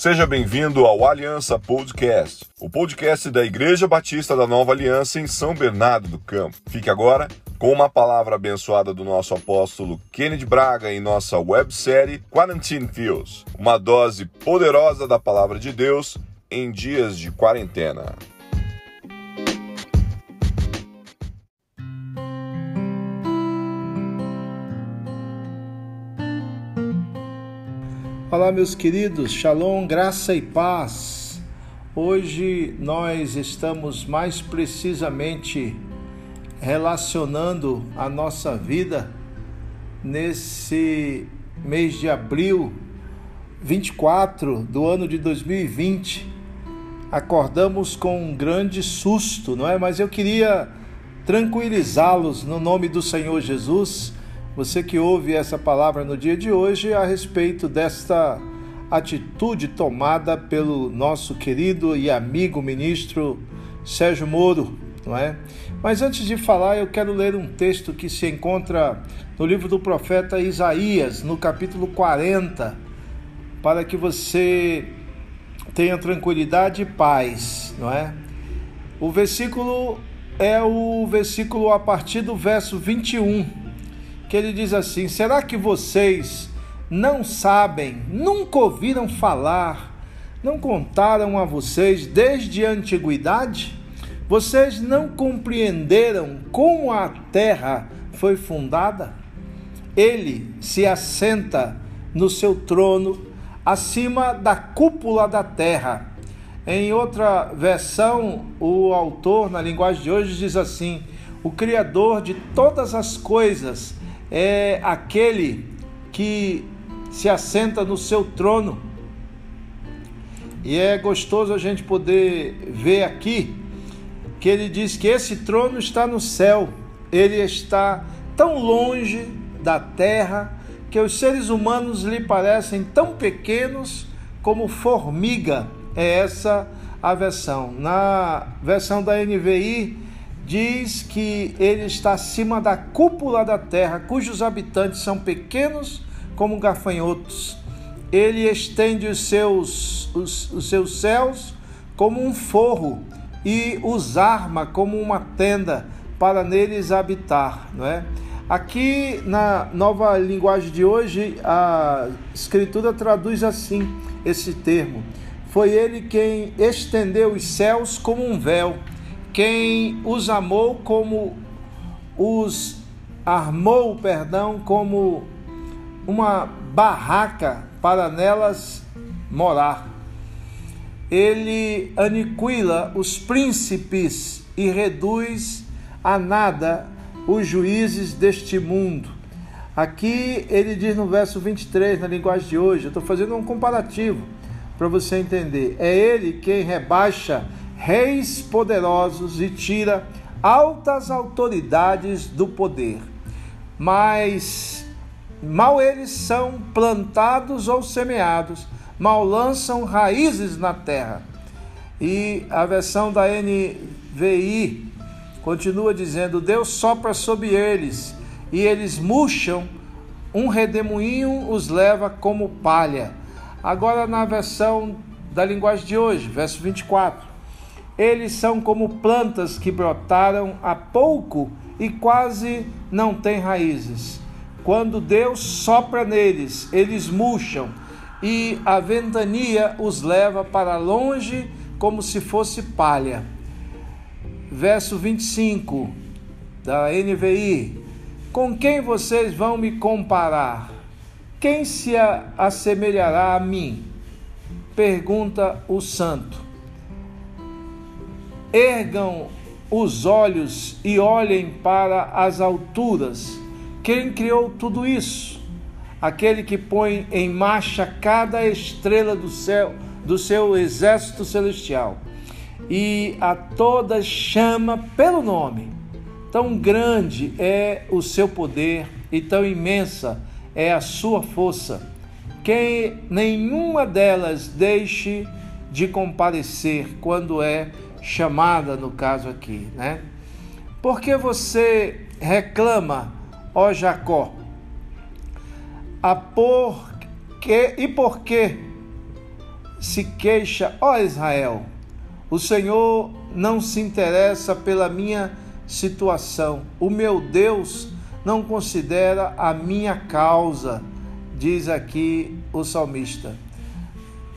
Seja bem-vindo ao Aliança Podcast, o podcast da Igreja Batista da Nova Aliança em São Bernardo do Campo. Fique agora com uma palavra abençoada do nosso apóstolo Kennedy Braga em nossa websérie Quarantine Feels, uma dose poderosa da palavra de Deus em dias de quarentena. Olá, meus queridos, Shalom, graça e paz. Hoje nós estamos mais precisamente relacionando a nossa vida nesse mês de abril 24 do ano de 2020. Acordamos com um grande susto, não é? Mas eu queria tranquilizá-los no nome do Senhor Jesus você que ouve essa palavra no dia de hoje a respeito desta atitude tomada pelo nosso querido e amigo ministro Sérgio Moro, não é? Mas antes de falar, eu quero ler um texto que se encontra no livro do profeta Isaías, no capítulo 40, para que você tenha tranquilidade e paz, não é? O versículo é o versículo a partir do verso 21 que ele diz assim: Será que vocês não sabem, nunca ouviram falar, não contaram a vocês desde a antiguidade? Vocês não compreenderam como a terra foi fundada? Ele se assenta no seu trono acima da cúpula da terra. Em outra versão, o autor, na linguagem de hoje, diz assim: O Criador de todas as coisas é aquele que se assenta no seu trono. E é gostoso a gente poder ver aqui que ele diz que esse trono está no céu, ele está tão longe da terra que os seres humanos lhe parecem tão pequenos como formiga. É essa a versão. Na versão da NVI, diz que ele está acima da cúpula da terra, cujos habitantes são pequenos como gafanhotos. Ele estende os seus, os, os seus céus como um forro e os arma como uma tenda para neles habitar, não é? Aqui na nova linguagem de hoje, a escritura traduz assim esse termo: Foi ele quem estendeu os céus como um véu quem os amou como os armou, perdão, como uma barraca para nelas morar. Ele aniquila os príncipes e reduz a nada os juízes deste mundo. Aqui ele diz no verso 23, na linguagem de hoje, eu estou fazendo um comparativo para você entender. É ele quem rebaixa reis poderosos e tira altas autoridades do poder. Mas mal eles são plantados ou semeados, mal lançam raízes na terra. E a versão da NVI continua dizendo: Deus sopra sobre eles e eles murcham, um redemoinho os leva como palha. Agora, na versão da linguagem de hoje, verso 24. Eles são como plantas que brotaram há pouco e quase não têm raízes. Quando Deus sopra neles, eles murcham e a ventania os leva para longe como se fosse palha. Verso 25 da NVI: Com quem vocês vão me comparar? Quem se assemelhará a mim? Pergunta o santo. Ergam os olhos e olhem para as alturas. Quem criou tudo isso? Aquele que põe em marcha cada estrela do céu, do seu exército celestial, e a todas chama pelo nome. Tão grande é o seu poder e tão imensa é a sua força, que nenhuma delas deixe de comparecer quando é chamada no caso aqui, né? Porque você reclama, ó Jacó? A por que e por que se queixa, ó Israel, o Senhor não se interessa pela minha situação. O meu Deus não considera a minha causa, diz aqui o salmista.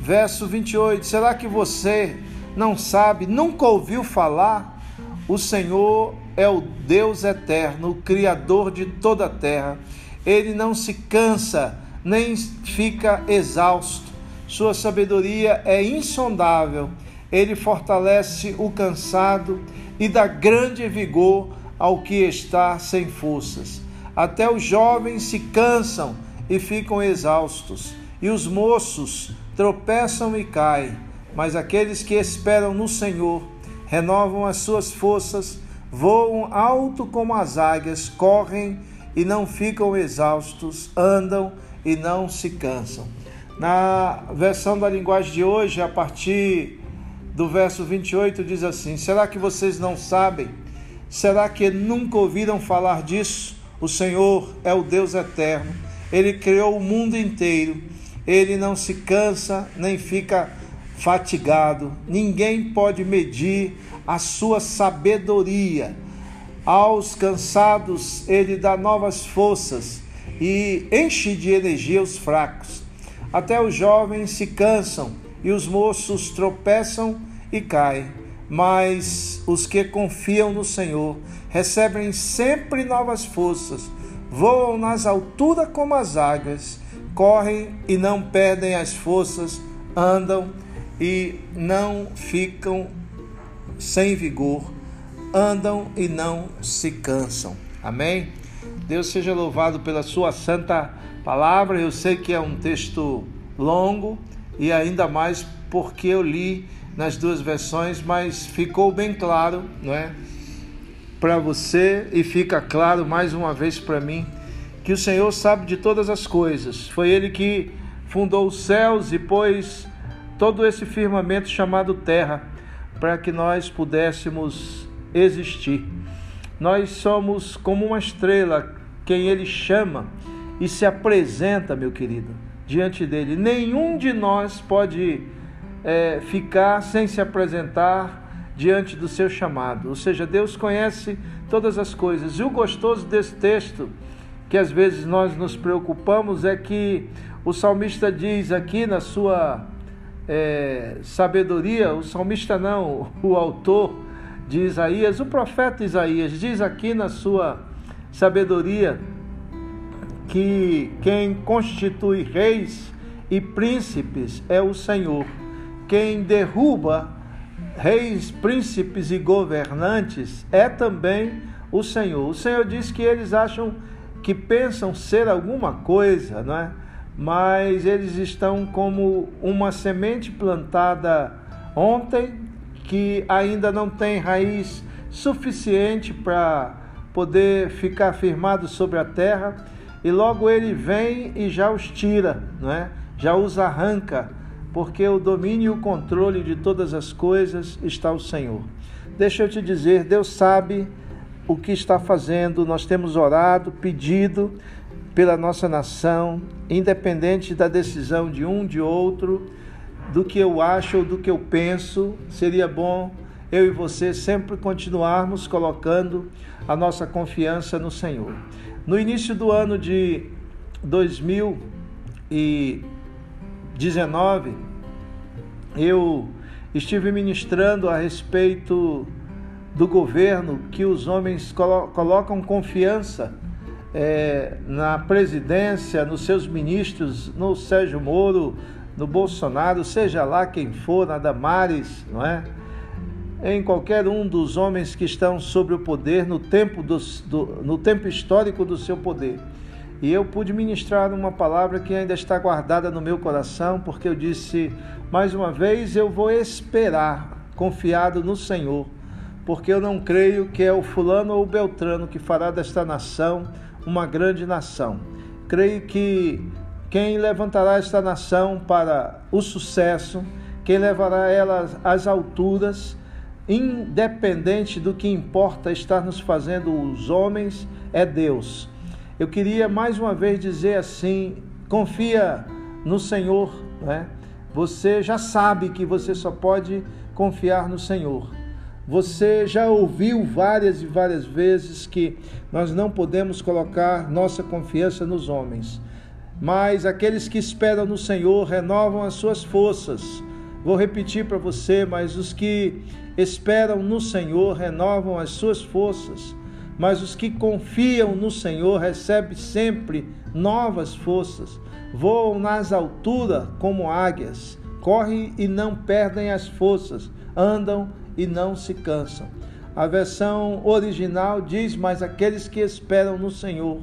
Verso 28: Será que você não sabe, nunca ouviu falar? O Senhor é o Deus eterno, o Criador de toda a terra. Ele não se cansa, nem fica exausto. Sua sabedoria é insondável. Ele fortalece o cansado e dá grande vigor ao que está sem forças. Até os jovens se cansam e ficam exaustos, e os moços tropeçam e caem. Mas aqueles que esperam no Senhor renovam as suas forças, voam alto como as águias, correm e não ficam exaustos, andam e não se cansam. Na versão da linguagem de hoje, a partir do verso 28 diz assim: Será que vocês não sabem? Será que nunca ouviram falar disso? O Senhor é o Deus eterno, ele criou o mundo inteiro, ele não se cansa nem fica fatigado, ninguém pode medir a sua sabedoria. Aos cansados, ele dá novas forças e enche de energia os fracos. Até os jovens se cansam e os moços tropeçam e caem, mas os que confiam no Senhor recebem sempre novas forças, voam nas alturas como as águias, correm e não perdem as forças, andam e não ficam sem vigor, andam e não se cansam. Amém? Deus seja louvado pela sua santa palavra. Eu sei que é um texto longo, e ainda mais porque eu li nas duas versões, mas ficou bem claro, não é? Para você e fica claro mais uma vez para mim que o Senhor sabe de todas as coisas. Foi ele que fundou os céus e pôs todo esse firmamento chamado terra para que nós pudéssemos existir. Nós somos como uma estrela, quem ele chama e se apresenta, meu querido diante dele. Nenhum de nós pode é, ficar sem se apresentar diante do seu chamado. Ou seja, Deus conhece todas as coisas. E o gostoso desse texto, que às vezes nós nos preocupamos, é que o salmista diz aqui na sua é, sabedoria, o salmista não, o autor de Isaías, o profeta Isaías, diz aqui na sua sabedoria que quem constitui reis e príncipes é o Senhor. Quem derruba reis, príncipes e governantes é também o Senhor. O Senhor diz que eles acham que pensam ser alguma coisa, não é? Mas eles estão como uma semente plantada ontem que ainda não tem raiz suficiente para poder ficar firmado sobre a terra e logo ele vem e já os tira, não é? já os arranca, porque o domínio e o controle de todas as coisas está o Senhor. Deixa eu te dizer, Deus sabe o que está fazendo, nós temos orado, pedido pela nossa nação, independente da decisão de um, de outro, do que eu acho ou do que eu penso, seria bom eu e você sempre continuarmos colocando a nossa confiança no Senhor. No início do ano de 2019, eu estive ministrando a respeito do governo que os homens colo colocam confiança é, na presidência, nos seus ministros, no Sérgio Moro, no Bolsonaro, seja lá quem for, na Damares, não é? em qualquer um dos homens que estão sobre o poder no tempo, do, do, no tempo histórico do seu poder. E eu pude ministrar uma palavra que ainda está guardada no meu coração, porque eu disse, mais uma vez, eu vou esperar, confiado no Senhor, porque eu não creio que é o fulano ou o beltrano que fará desta nação uma grande nação. Creio que quem levantará esta nação para o sucesso, quem levará ela às alturas, independente do que importa estar nos fazendo os homens, é Deus. Eu queria mais uma vez dizer assim: confia no Senhor, né? Você já sabe que você só pode confiar no Senhor. Você já ouviu várias e várias vezes que nós não podemos colocar nossa confiança nos homens, mas aqueles que esperam no Senhor renovam as suas forças. Vou repetir para você, mas os que esperam no Senhor renovam as suas forças, mas os que confiam no Senhor recebem sempre novas forças, voam nas alturas como águias, correm e não perdem as forças, andam e não se cansam. A versão original diz: Mas aqueles que esperam no Senhor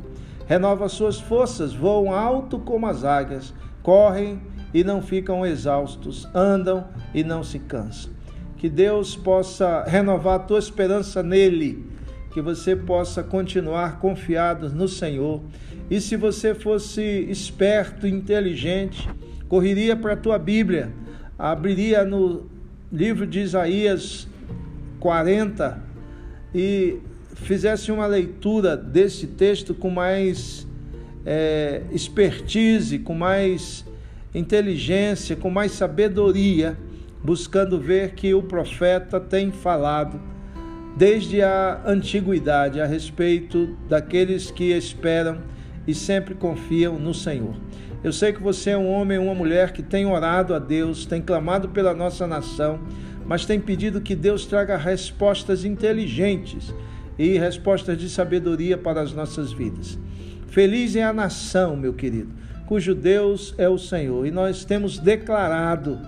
renovam suas forças, voam alto como as águias, correm e não ficam exaustos, andam e não se cansam. Que Deus possa renovar a tua esperança nele, que você possa continuar confiado no Senhor. E se você fosse esperto, inteligente, correria para a tua Bíblia, abriria no livro de Isaías 40 e fizesse uma leitura desse texto com mais é, expertise, com mais inteligência, com mais sabedoria, buscando ver que o profeta tem falado desde a antiguidade a respeito daqueles que esperam e sempre confiam no Senhor. Eu sei que você é um homem uma mulher que tem orado a Deus, tem clamado pela nossa nação, mas tem pedido que Deus traga respostas inteligentes e respostas de sabedoria para as nossas vidas. Feliz é a nação, meu querido, cujo Deus é o Senhor, e nós temos declarado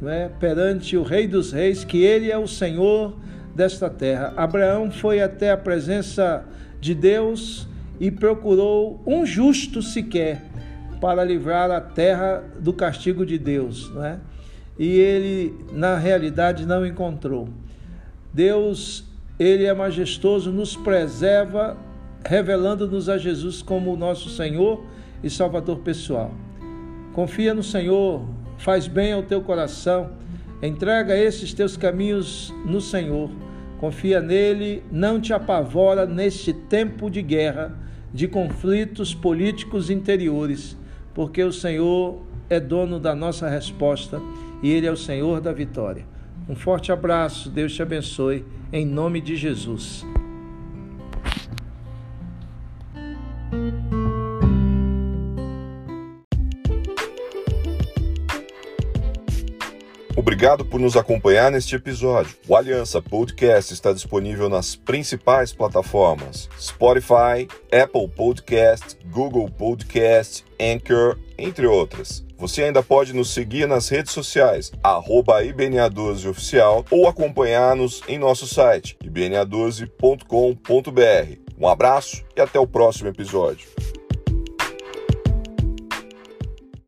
né, perante o Rei dos Reis que Ele é o Senhor desta terra. Abraão foi até a presença de Deus e procurou um justo sequer para livrar a terra do castigo de Deus, não é? E ele, na realidade, não encontrou. Deus, ele é majestoso, nos preserva, revelando-nos a Jesus como nosso Senhor e Salvador pessoal. Confia no Senhor, faz bem ao teu coração, entrega esses teus caminhos no Senhor. Confia nele, não te apavora neste tempo de guerra, de conflitos políticos interiores porque o Senhor é dono da nossa resposta e Ele é o Senhor da vitória. Um forte abraço, Deus te abençoe, em nome de Jesus. Obrigado por nos acompanhar neste episódio. O Aliança Podcast está disponível nas principais plataformas: Spotify, Apple Podcast, Google Podcast, Anchor, entre outras. Você ainda pode nos seguir nas redes sociais, IBNA12Oficial, ou acompanhar-nos em nosso site, ibna12.com.br. Um abraço e até o próximo episódio.